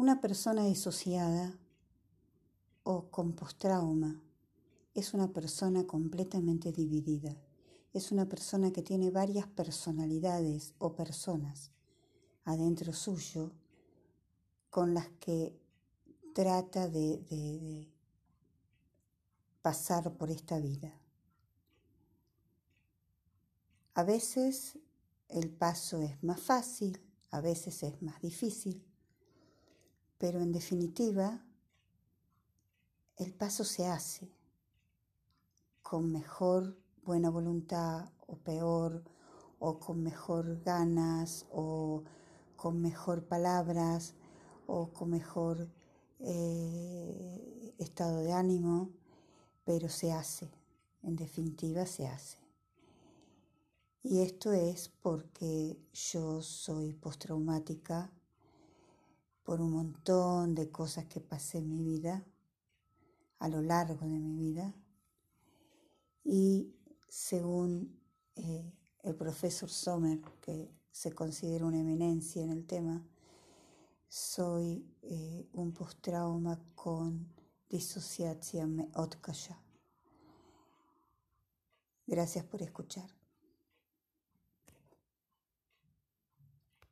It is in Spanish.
Una persona disociada o con postrauma es una persona completamente dividida. Es una persona que tiene varias personalidades o personas adentro suyo con las que trata de, de pasar por esta vida. A veces el paso es más fácil, a veces es más difícil, pero en definitiva el paso se hace con mejor buena voluntad o peor, o con mejor ganas, o con mejor palabras, o con mejor eh, estado de ánimo, pero se hace, en definitiva se hace. Y esto es porque yo soy postraumática por un montón de cosas que pasé en mi vida, a lo largo de mi vida. Y según eh, el profesor Sommer, que se considera una eminencia en el tema, soy eh, un postrauma con disociación otkaya. Gracias por escuchar.